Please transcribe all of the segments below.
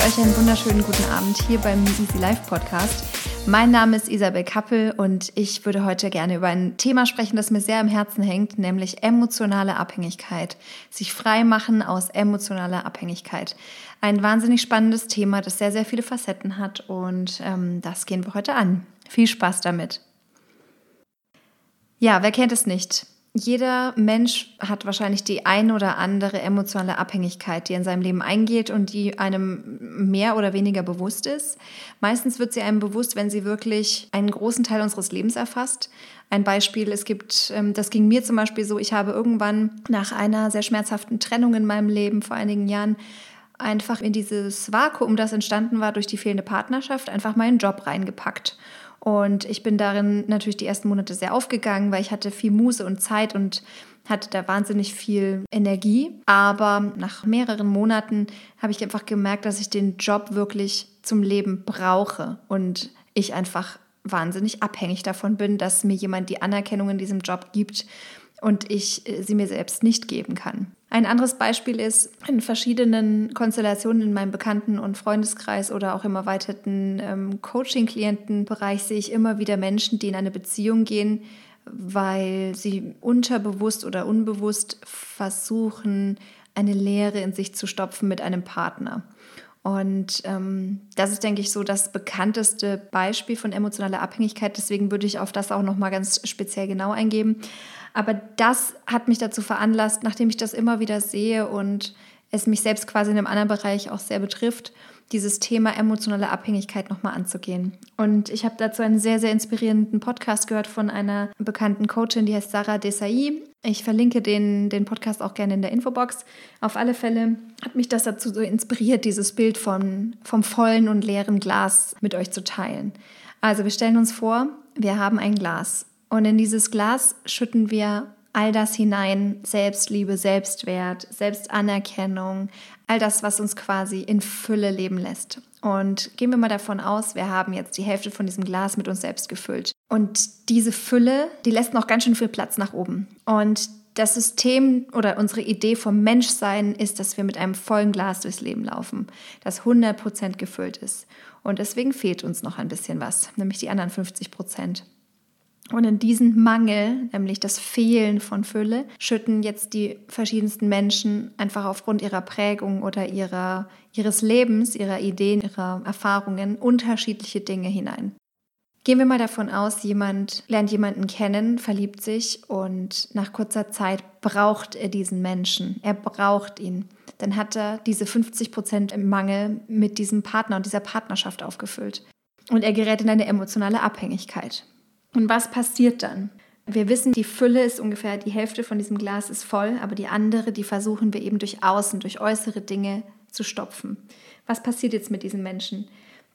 Wünsche euch einen wunderschönen guten Abend hier beim Easy Life Podcast. Mein Name ist Isabel Kappel und ich würde heute gerne über ein Thema sprechen, das mir sehr am Herzen hängt, nämlich emotionale Abhängigkeit. Sich frei machen aus emotionaler Abhängigkeit. Ein wahnsinnig spannendes Thema, das sehr, sehr viele Facetten hat und ähm, das gehen wir heute an. Viel Spaß damit. Ja, wer kennt es nicht? Jeder Mensch hat wahrscheinlich die ein oder andere emotionale Abhängigkeit, die in seinem Leben eingeht und die einem mehr oder weniger bewusst ist. Meistens wird sie einem bewusst, wenn sie wirklich einen großen Teil unseres Lebens erfasst. Ein Beispiel, es gibt, ähm, das ging mir zum Beispiel so, ich habe irgendwann nach einer sehr schmerzhaften Trennung in meinem Leben vor einigen Jahren einfach in dieses Vakuum, das entstanden war durch die fehlende Partnerschaft, einfach meinen Job reingepackt und ich bin darin natürlich die ersten Monate sehr aufgegangen, weil ich hatte viel Muße und Zeit und hatte da wahnsinnig viel Energie. Aber nach mehreren Monaten habe ich einfach gemerkt, dass ich den Job wirklich zum Leben brauche und ich einfach wahnsinnig abhängig davon bin, dass mir jemand die Anerkennung in diesem Job gibt und ich äh, sie mir selbst nicht geben kann. Ein anderes Beispiel ist, in verschiedenen Konstellationen in meinem Bekannten- und Freundeskreis oder auch im erweiterten ähm, Coaching-Klientenbereich sehe ich immer wieder Menschen, die in eine Beziehung gehen, weil sie unterbewusst oder unbewusst versuchen, eine Leere in sich zu stopfen mit einem Partner. Und ähm, das ist, denke ich, so das bekannteste Beispiel von emotionaler Abhängigkeit. Deswegen würde ich auf das auch noch mal ganz speziell genau eingeben. Aber das hat mich dazu veranlasst, nachdem ich das immer wieder sehe und es mich selbst quasi in einem anderen Bereich auch sehr betrifft, dieses Thema emotionale Abhängigkeit nochmal anzugehen. Und ich habe dazu einen sehr, sehr inspirierenden Podcast gehört von einer bekannten Coachin, die heißt Sarah Desai. Ich verlinke den, den Podcast auch gerne in der Infobox. Auf alle Fälle hat mich das dazu so inspiriert, dieses Bild von, vom vollen und leeren Glas mit euch zu teilen. Also wir stellen uns vor, wir haben ein Glas und in dieses Glas schütten wir all das hinein, Selbstliebe, Selbstwert, Selbstanerkennung, all das, was uns quasi in Fülle leben lässt. Und gehen wir mal davon aus, wir haben jetzt die Hälfte von diesem Glas mit uns selbst gefüllt. Und diese Fülle, die lässt noch ganz schön viel Platz nach oben. Und das System oder unsere Idee vom Menschsein ist, dass wir mit einem vollen Glas durchs Leben laufen, das 100% gefüllt ist. Und deswegen fehlt uns noch ein bisschen was, nämlich die anderen 50 Prozent. Und in diesen Mangel, nämlich das Fehlen von Fülle, schütten jetzt die verschiedensten Menschen einfach aufgrund ihrer Prägung oder ihrer, ihres Lebens, ihrer Ideen, ihrer Erfahrungen unterschiedliche Dinge hinein. Gehen wir mal davon aus, jemand lernt jemanden kennen, verliebt sich und nach kurzer Zeit braucht er diesen Menschen. Er braucht ihn. Dann hat er diese 50 Prozent im Mangel mit diesem Partner und dieser Partnerschaft aufgefüllt. Und er gerät in eine emotionale Abhängigkeit. Und was passiert dann? Wir wissen, die Fülle ist ungefähr die Hälfte von diesem Glas ist voll, aber die andere, die versuchen wir eben durch Außen, durch äußere Dinge zu stopfen. Was passiert jetzt mit diesem Menschen?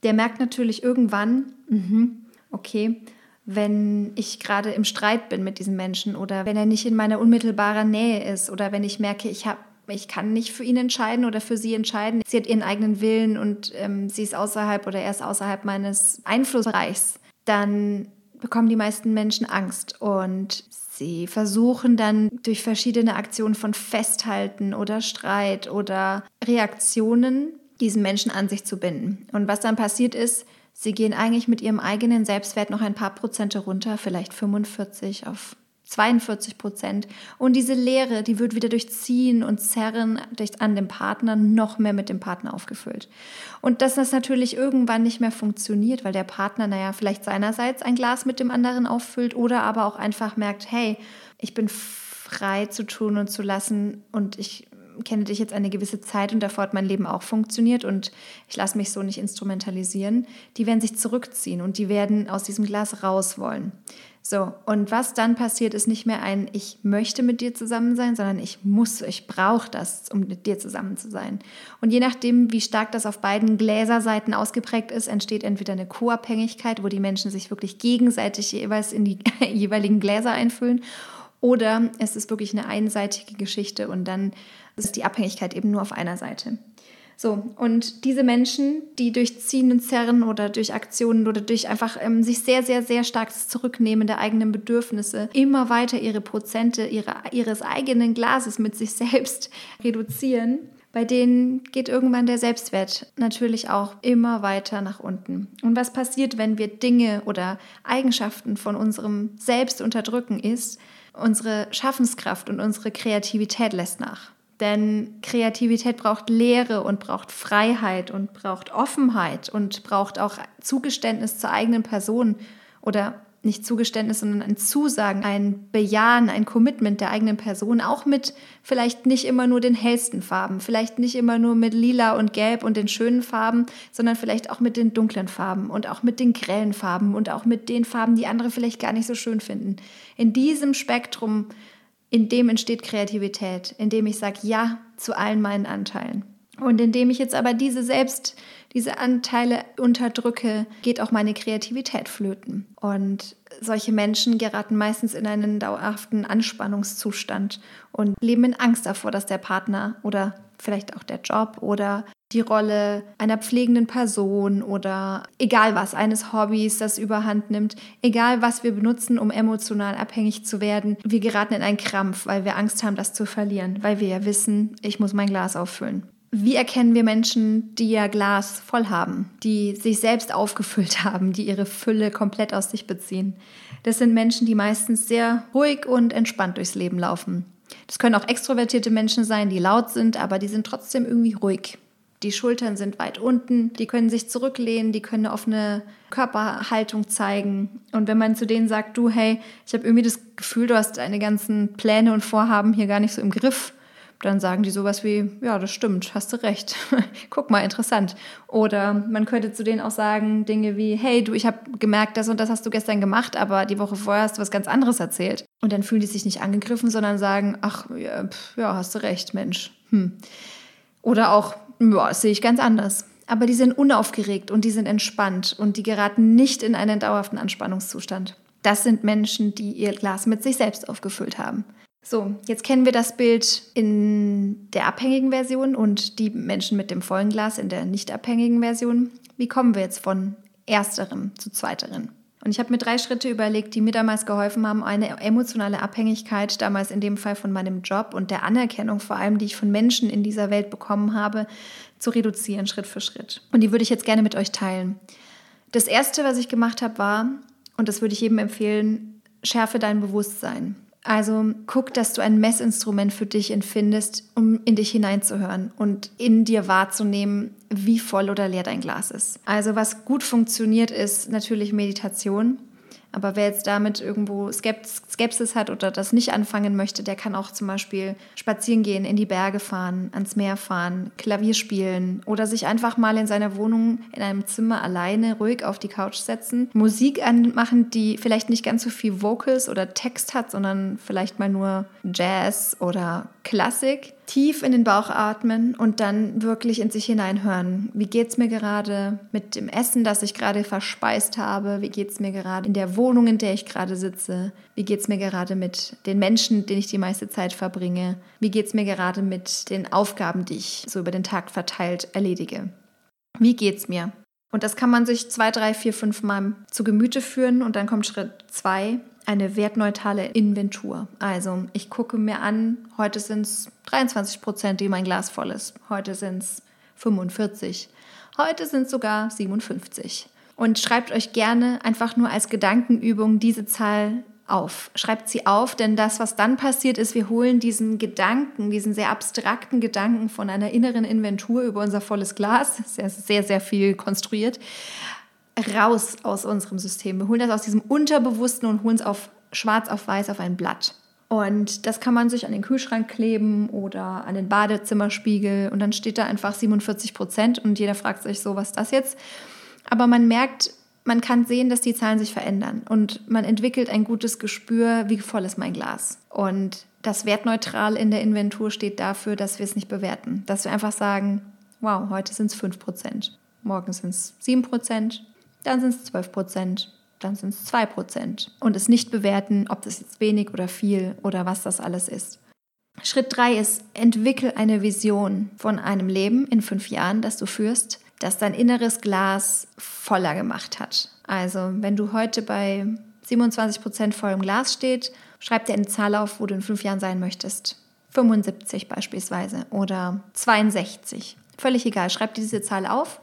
Der merkt natürlich irgendwann, mh, okay, wenn ich gerade im Streit bin mit diesem Menschen oder wenn er nicht in meiner unmittelbaren Nähe ist oder wenn ich merke, ich habe ich kann nicht für ihn entscheiden oder für sie entscheiden. Sie hat ihren eigenen Willen und ähm, sie ist außerhalb oder er ist außerhalb meines Einflussbereichs, dann bekommen die meisten Menschen Angst und sie versuchen dann durch verschiedene Aktionen von Festhalten oder Streit oder Reaktionen diesen Menschen an sich zu binden. Und was dann passiert ist, sie gehen eigentlich mit ihrem eigenen Selbstwert noch ein paar Prozente runter, vielleicht 45 auf 42 Prozent. Und diese Leere, die wird wieder durch Ziehen und Zerren an dem Partner noch mehr mit dem Partner aufgefüllt. Und dass das natürlich irgendwann nicht mehr funktioniert, weil der Partner, naja, vielleicht seinerseits ein Glas mit dem anderen auffüllt oder aber auch einfach merkt, hey, ich bin frei zu tun und zu lassen und ich kenne dich jetzt eine gewisse Zeit und davor hat mein Leben auch funktioniert und ich lasse mich so nicht instrumentalisieren. Die werden sich zurückziehen und die werden aus diesem Glas raus wollen. So, und was dann passiert, ist nicht mehr ein Ich möchte mit dir zusammen sein, sondern ich muss, ich brauche das, um mit dir zusammen zu sein. Und je nachdem, wie stark das auf beiden Gläserseiten ausgeprägt ist, entsteht entweder eine Co-Abhängigkeit, wo die Menschen sich wirklich gegenseitig jeweils in die jeweiligen Gläser einfüllen, oder es ist wirklich eine einseitige Geschichte und dann ist die Abhängigkeit eben nur auf einer Seite. So, und diese Menschen, die durch Ziehen und Zerren oder durch Aktionen oder durch einfach ähm, sich sehr, sehr, sehr stark Zurücknehmen der eigenen Bedürfnisse immer weiter ihre Prozente ihre, ihres eigenen Glases mit sich selbst reduzieren, bei denen geht irgendwann der Selbstwert natürlich auch immer weiter nach unten. Und was passiert, wenn wir Dinge oder Eigenschaften von unserem Selbst unterdrücken, ist, unsere Schaffenskraft und unsere Kreativität lässt nach. Denn Kreativität braucht Lehre und braucht Freiheit und braucht Offenheit und braucht auch Zugeständnis zur eigenen Person oder nicht Zugeständnis, sondern ein Zusagen, ein Bejahen, ein Commitment der eigenen Person, auch mit vielleicht nicht immer nur den hellsten Farben, vielleicht nicht immer nur mit lila und gelb und den schönen Farben, sondern vielleicht auch mit den dunklen Farben und auch mit den grellen Farben und auch mit den Farben, die andere vielleicht gar nicht so schön finden. In diesem Spektrum, in dem entsteht Kreativität, in dem ich sage Ja zu allen meinen Anteilen. Und indem ich jetzt aber diese selbst, diese Anteile unterdrücke, geht auch meine Kreativität flöten. Und solche Menschen geraten meistens in einen dauerhaften Anspannungszustand und leben in Angst davor, dass der Partner oder vielleicht auch der Job oder die Rolle einer pflegenden Person oder egal was, eines Hobbys, das überhand nimmt, egal was wir benutzen, um emotional abhängig zu werden, wir geraten in einen Krampf, weil wir Angst haben, das zu verlieren, weil wir ja wissen, ich muss mein Glas auffüllen. Wie erkennen wir Menschen, die ihr Glas voll haben, die sich selbst aufgefüllt haben, die ihre Fülle komplett aus sich beziehen? Das sind Menschen, die meistens sehr ruhig und entspannt durchs Leben laufen. Das können auch extrovertierte Menschen sein, die laut sind, aber die sind trotzdem irgendwie ruhig. Die Schultern sind weit unten, die können sich zurücklehnen, die können eine offene Körperhaltung zeigen. Und wenn man zu denen sagt, du, hey, ich habe irgendwie das Gefühl, du hast deine ganzen Pläne und Vorhaben hier gar nicht so im Griff, dann sagen die sowas wie, ja, das stimmt, hast du recht. Guck mal, interessant. Oder man könnte zu denen auch sagen Dinge wie, hey, du, ich habe gemerkt, das und das hast du gestern gemacht, aber die Woche vorher hast du was ganz anderes erzählt. Und dann fühlen die sich nicht angegriffen, sondern sagen, ach, ja, pf, ja hast du recht, Mensch. Hm. Oder auch, ja, das sehe ich ganz anders. Aber die sind unaufgeregt und die sind entspannt und die geraten nicht in einen dauerhaften Anspannungszustand. Das sind Menschen, die ihr Glas mit sich selbst aufgefüllt haben. So, jetzt kennen wir das Bild in der abhängigen Version und die Menschen mit dem vollen Glas in der nicht abhängigen Version. Wie kommen wir jetzt von ersterem zu zweiterem? Und ich habe mir drei Schritte überlegt, die mir damals geholfen haben, eine emotionale Abhängigkeit, damals in dem Fall von meinem Job und der Anerkennung vor allem, die ich von Menschen in dieser Welt bekommen habe, zu reduzieren, Schritt für Schritt. Und die würde ich jetzt gerne mit euch teilen. Das Erste, was ich gemacht habe, war, und das würde ich jedem empfehlen, schärfe dein Bewusstsein. Also guck, dass du ein Messinstrument für dich empfindest, um in dich hineinzuhören und in dir wahrzunehmen, wie voll oder leer dein Glas ist. Also was gut funktioniert, ist natürlich Meditation. Aber wer jetzt damit irgendwo Skepsis hat oder das nicht anfangen möchte, der kann auch zum Beispiel spazieren gehen, in die Berge fahren, ans Meer fahren, Klavier spielen oder sich einfach mal in seiner Wohnung in einem Zimmer alleine ruhig auf die Couch setzen, Musik anmachen, die vielleicht nicht ganz so viel Vocals oder Text hat, sondern vielleicht mal nur Jazz oder Klassik tief in den Bauch atmen und dann wirklich in sich hineinhören. Wie geht es mir gerade mit dem Essen, das ich gerade verspeist habe? Wie geht es mir gerade in der Wohnung, in der ich gerade sitze? Wie geht es mir gerade mit den Menschen, denen ich die meiste Zeit verbringe? Wie geht es mir gerade mit den Aufgaben, die ich so über den Tag verteilt erledige? Wie geht es mir? Und das kann man sich zwei, drei, vier, fünf Mal zu Gemüte führen und dann kommt Schritt zwei, eine wertneutrale Inventur. Also ich gucke mir an, heute sind es 23 Prozent, die mein Glas voll ist. Heute sind es 45. Heute sind es sogar 57. Und schreibt euch gerne einfach nur als Gedankenübung diese Zahl auf. Schreibt sie auf, denn das, was dann passiert, ist, wir holen diesen Gedanken, diesen sehr abstrakten Gedanken von einer inneren Inventur über unser volles Glas, sehr, sehr, sehr viel konstruiert, raus aus unserem System. Wir holen das aus diesem Unterbewussten und holen es auf schwarz auf weiß auf ein Blatt. Und das kann man sich an den Kühlschrank kleben oder an den Badezimmerspiegel und dann steht da einfach 47 Prozent und jeder fragt sich so, was ist das jetzt? Aber man merkt, man kann sehen, dass die Zahlen sich verändern und man entwickelt ein gutes Gespür, wie voll ist mein Glas. Und das Wertneutral in der Inventur steht dafür, dass wir es nicht bewerten, dass wir einfach sagen, wow, heute sind es 5 Prozent, morgen sind es 7 Prozent, dann sind es 12 Prozent, dann sind es 2 Prozent. Und es nicht bewerten, ob das jetzt wenig oder viel oder was das alles ist. Schritt 3 ist, entwickel eine Vision von einem Leben in fünf Jahren, das du führst, das dein inneres Glas voller gemacht hat. Also wenn du heute bei 27 Prozent vollem Glas steht, schreib dir eine Zahl auf, wo du in fünf Jahren sein möchtest. 75 beispielsweise oder 62. Völlig egal, schreib diese Zahl auf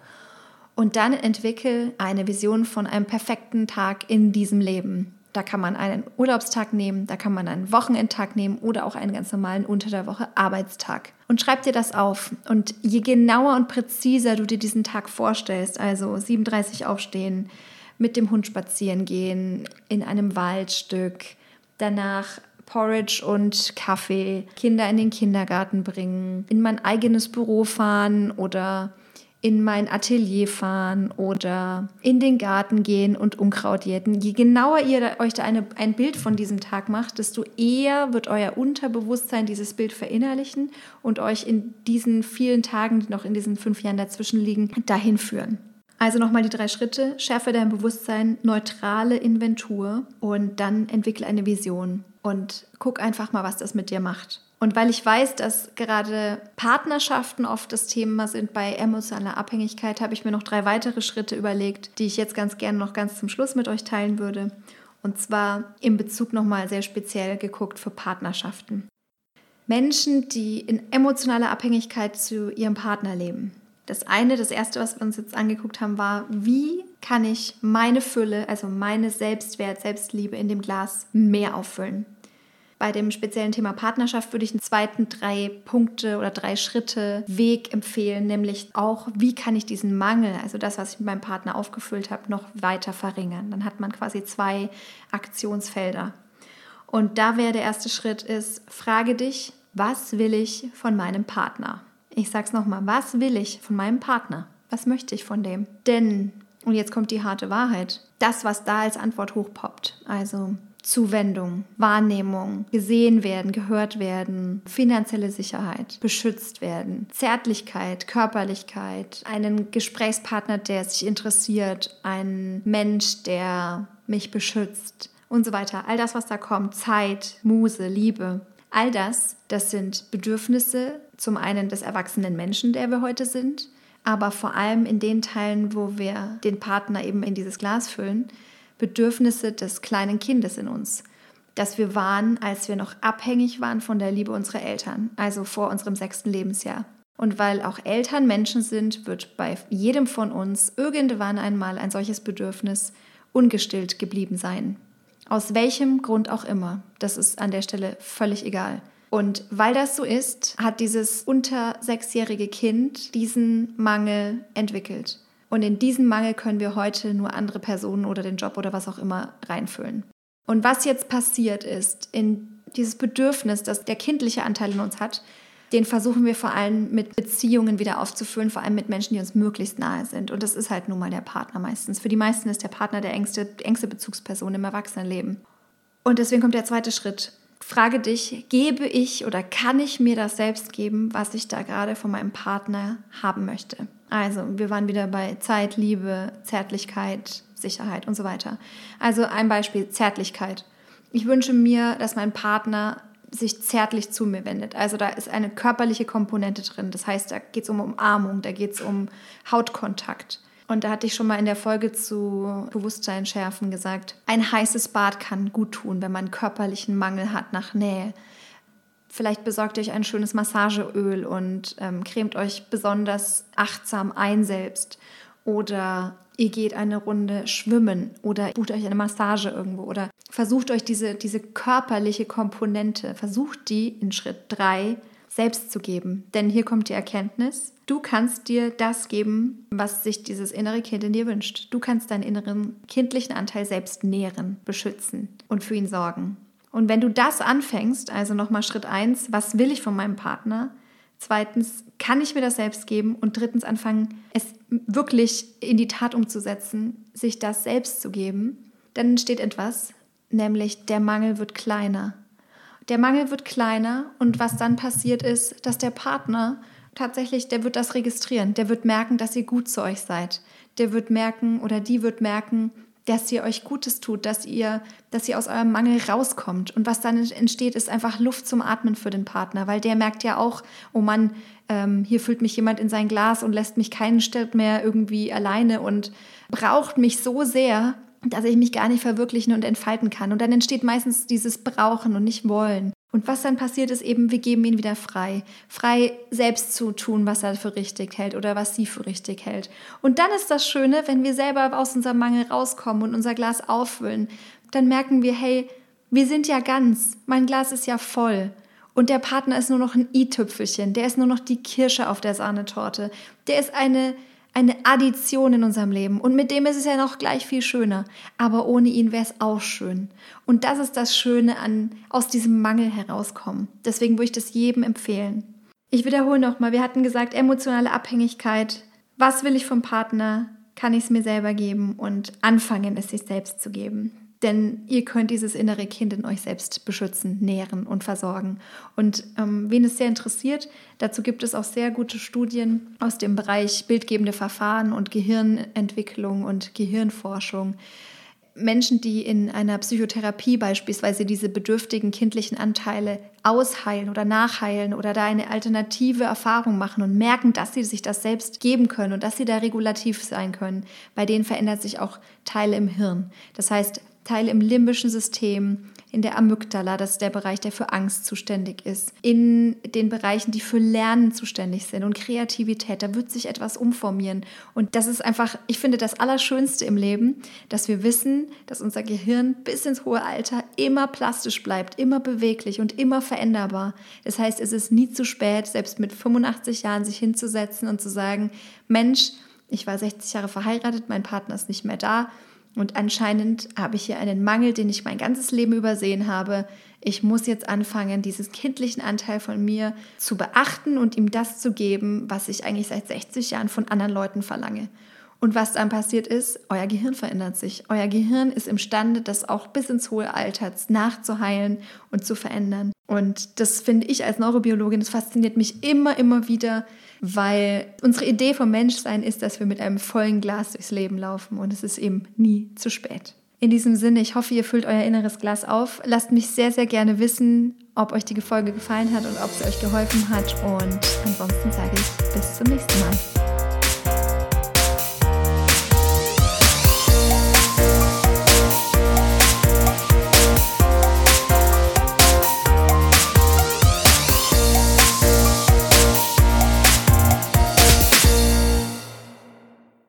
und dann entwickel eine Vision von einem perfekten Tag in diesem Leben. Da kann man einen Urlaubstag nehmen, da kann man einen Wochenendtag nehmen oder auch einen ganz normalen unter der Woche Arbeitstag. Und schreib dir das auf. Und je genauer und präziser du dir diesen Tag vorstellst, also 37 aufstehen, mit dem Hund spazieren gehen, in einem Waldstück, danach Porridge und Kaffee, Kinder in den Kindergarten bringen, in mein eigenes Büro fahren oder in mein Atelier fahren oder in den Garten gehen und Unkraut jäten. Je genauer ihr euch da eine, ein Bild von diesem Tag macht, desto eher wird euer Unterbewusstsein dieses Bild verinnerlichen und euch in diesen vielen Tagen, die noch in diesen fünf Jahren dazwischen liegen, dahin führen. Also nochmal die drei Schritte. Schärfe dein Bewusstsein, neutrale Inventur und dann entwickle eine Vision und guck einfach mal, was das mit dir macht. Und weil ich weiß, dass gerade Partnerschaften oft das Thema sind bei emotionaler Abhängigkeit, habe ich mir noch drei weitere Schritte überlegt, die ich jetzt ganz gerne noch ganz zum Schluss mit euch teilen würde. Und zwar in Bezug nochmal sehr speziell geguckt für Partnerschaften. Menschen, die in emotionaler Abhängigkeit zu ihrem Partner leben. Das eine, das erste, was wir uns jetzt angeguckt haben, war, wie kann ich meine Fülle, also meine Selbstwert, Selbstliebe in dem Glas mehr auffüllen? Bei dem speziellen Thema Partnerschaft würde ich einen zweiten drei Punkte oder drei Schritte Weg empfehlen, nämlich auch, wie kann ich diesen Mangel, also das, was ich mit meinem Partner aufgefüllt habe, noch weiter verringern. Dann hat man quasi zwei Aktionsfelder. Und da wäre der erste Schritt ist, frage dich, was will ich von meinem Partner? Ich sage es nochmal, was will ich von meinem Partner? Was möchte ich von dem? Denn, und jetzt kommt die harte Wahrheit, das, was da als Antwort hochpoppt, also Zuwendung, Wahrnehmung, gesehen werden, gehört werden, finanzielle Sicherheit, beschützt werden, Zärtlichkeit, Körperlichkeit, einen Gesprächspartner, der sich interessiert, ein Mensch, der mich beschützt und so weiter. All das, was da kommt, Zeit, Muse, Liebe, all das, das sind Bedürfnisse zum einen des erwachsenen Menschen, der wir heute sind, aber vor allem in den Teilen, wo wir den Partner eben in dieses Glas füllen, Bedürfnisse des kleinen Kindes in uns, das wir waren, als wir noch abhängig waren von der Liebe unserer Eltern, also vor unserem sechsten Lebensjahr. Und weil auch Eltern Menschen sind, wird bei jedem von uns irgendwann einmal ein solches Bedürfnis ungestillt geblieben sein. Aus welchem Grund auch immer. Das ist an der Stelle völlig egal. Und weil das so ist, hat dieses unter sechsjährige Kind diesen Mangel entwickelt. Und in diesen Mangel können wir heute nur andere Personen oder den Job oder was auch immer reinfüllen. Und was jetzt passiert ist, in dieses Bedürfnis, das der kindliche Anteil in uns hat, den versuchen wir vor allem mit Beziehungen wieder aufzufüllen, vor allem mit Menschen, die uns möglichst nahe sind. Und das ist halt nun mal der Partner meistens. Für die meisten ist der Partner der engste, engste Bezugsperson im Erwachsenenleben. Und deswegen kommt der zweite Schritt. Frage dich, gebe ich oder kann ich mir das selbst geben, was ich da gerade von meinem Partner haben möchte? Also, wir waren wieder bei Zeit, Liebe, Zärtlichkeit, Sicherheit und so weiter. Also ein Beispiel, Zärtlichkeit. Ich wünsche mir, dass mein Partner sich zärtlich zu mir wendet. Also da ist eine körperliche Komponente drin. Das heißt, da geht es um Umarmung, da geht es um Hautkontakt. Und da hatte ich schon mal in der Folge zu Bewusstsein schärfen gesagt, ein heißes Bad kann gut tun, wenn man körperlichen Mangel hat nach Nähe. Vielleicht besorgt euch ein schönes Massageöl und ähm, cremt euch besonders achtsam ein selbst. Oder ihr geht eine Runde schwimmen oder bucht euch eine Massage irgendwo oder versucht euch diese, diese körperliche Komponente, versucht die in Schritt 3 selbst zu geben. Denn hier kommt die Erkenntnis, du kannst dir das geben, was sich dieses innere Kind in dir wünscht. Du kannst deinen inneren kindlichen Anteil selbst nähren, beschützen und für ihn sorgen. Und wenn du das anfängst, also nochmal Schritt eins, was will ich von meinem Partner? Zweitens, kann ich mir das selbst geben? Und drittens, anfangen, es wirklich in die Tat umzusetzen, sich das selbst zu geben. Dann entsteht etwas, nämlich der Mangel wird kleiner. Der Mangel wird kleiner und was dann passiert ist, dass der Partner tatsächlich, der wird das registrieren. Der wird merken, dass ihr gut zu euch seid. Der wird merken oder die wird merken, dass ihr euch Gutes tut, dass ihr, dass ihr aus eurem Mangel rauskommt. Und was dann entsteht, ist einfach Luft zum Atmen für den Partner, weil der merkt ja auch, oh Mann, ähm, hier füllt mich jemand in sein Glas und lässt mich keinen Stück mehr irgendwie alleine und braucht mich so sehr, dass ich mich gar nicht verwirklichen und entfalten kann. Und dann entsteht meistens dieses Brauchen und nicht Wollen. Und was dann passiert ist eben, wir geben ihn wieder frei. Frei selbst zu tun, was er für richtig hält oder was sie für richtig hält. Und dann ist das Schöne, wenn wir selber aus unserem Mangel rauskommen und unser Glas auffüllen, dann merken wir, hey, wir sind ja ganz, mein Glas ist ja voll. Und der Partner ist nur noch ein i-Tüpfelchen, der ist nur noch die Kirsche auf der Sahnetorte. Der ist eine eine Addition in unserem Leben. Und mit dem ist es ja noch gleich viel schöner. Aber ohne ihn wäre es auch schön. Und das ist das Schöne an aus diesem Mangel herauskommen. Deswegen würde ich das jedem empfehlen. Ich wiederhole nochmal, wir hatten gesagt, emotionale Abhängigkeit. Was will ich vom Partner? Kann ich es mir selber geben? Und anfangen, es sich selbst zu geben. Denn ihr könnt dieses innere Kind in euch selbst beschützen, nähren und versorgen. Und ähm, wen es sehr interessiert, dazu gibt es auch sehr gute Studien aus dem Bereich bildgebende Verfahren und Gehirnentwicklung und Gehirnforschung. Menschen, die in einer Psychotherapie beispielsweise diese bedürftigen kindlichen Anteile ausheilen oder nachheilen oder da eine alternative Erfahrung machen und merken, dass sie sich das selbst geben können und dass sie da regulativ sein können, bei denen verändert sich auch Teile im Hirn. Das heißt, Teile im limbischen System, in der Amygdala, das ist der Bereich, der für Angst zuständig ist, in den Bereichen, die für Lernen zuständig sind und Kreativität. Da wird sich etwas umformieren. Und das ist einfach, ich finde, das Allerschönste im Leben, dass wir wissen, dass unser Gehirn bis ins hohe Alter immer plastisch bleibt, immer beweglich und immer veränderbar. Das heißt, es ist nie zu spät, selbst mit 85 Jahren sich hinzusetzen und zu sagen, Mensch, ich war 60 Jahre verheiratet, mein Partner ist nicht mehr da und anscheinend habe ich hier einen Mangel, den ich mein ganzes Leben übersehen habe. Ich muss jetzt anfangen, diesen kindlichen Anteil von mir zu beachten und ihm das zu geben, was ich eigentlich seit 60 Jahren von anderen Leuten verlange. Und was dann passiert ist, euer Gehirn verändert sich. Euer Gehirn ist imstande, das auch bis ins hohe Alter nachzuheilen und zu verändern. Und das finde ich als Neurobiologin, das fasziniert mich immer, immer wieder, weil unsere Idee vom Menschsein ist, dass wir mit einem vollen Glas durchs Leben laufen und es ist eben nie zu spät. In diesem Sinne, ich hoffe, ihr füllt euer inneres Glas auf. Lasst mich sehr, sehr gerne wissen, ob euch die Folge gefallen hat und ob sie euch geholfen hat. Und ansonsten sage ich bis zum nächsten Mal.